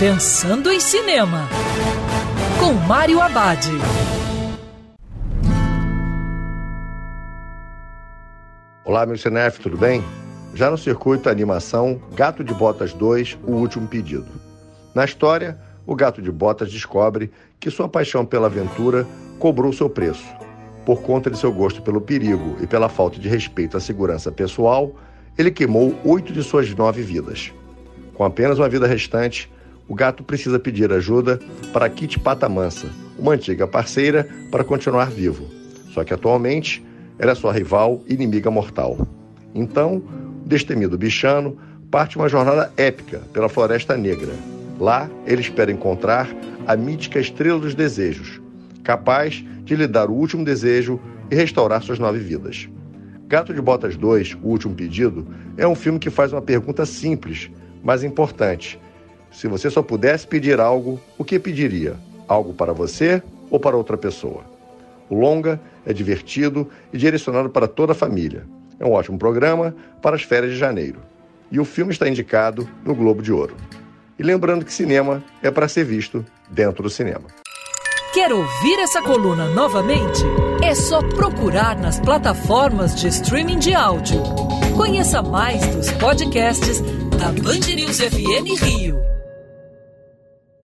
Pensando em Cinema, com Mário Abad. Olá, meu cinef, tudo bem? Já no circuito a animação Gato de Botas 2, O Último Pedido. Na história, o Gato de Botas descobre que sua paixão pela aventura cobrou seu preço. Por conta de seu gosto pelo perigo e pela falta de respeito à segurança pessoal, ele queimou oito de suas nove vidas. Com apenas uma vida restante, o gato precisa pedir ajuda para Kit Patamansa, uma antiga parceira, para continuar vivo. Só que atualmente ela é sua rival e inimiga mortal. Então, o destemido bichano parte uma jornada épica pela Floresta Negra. Lá, ele espera encontrar a mítica Estrela dos Desejos, capaz de lhe dar o último desejo e restaurar suas nove vidas. Gato de Botas 2, O Último Pedido, é um filme que faz uma pergunta simples, mas importante. Se você só pudesse pedir algo, o que pediria? Algo para você ou para outra pessoa? O longa é divertido e direcionado para toda a família. É um ótimo programa para as férias de janeiro. E o filme está indicado no Globo de Ouro. E lembrando que cinema é para ser visto dentro do cinema. Quer ouvir essa coluna novamente? É só procurar nas plataformas de streaming de áudio. Conheça mais dos podcasts da Band News FM Rio.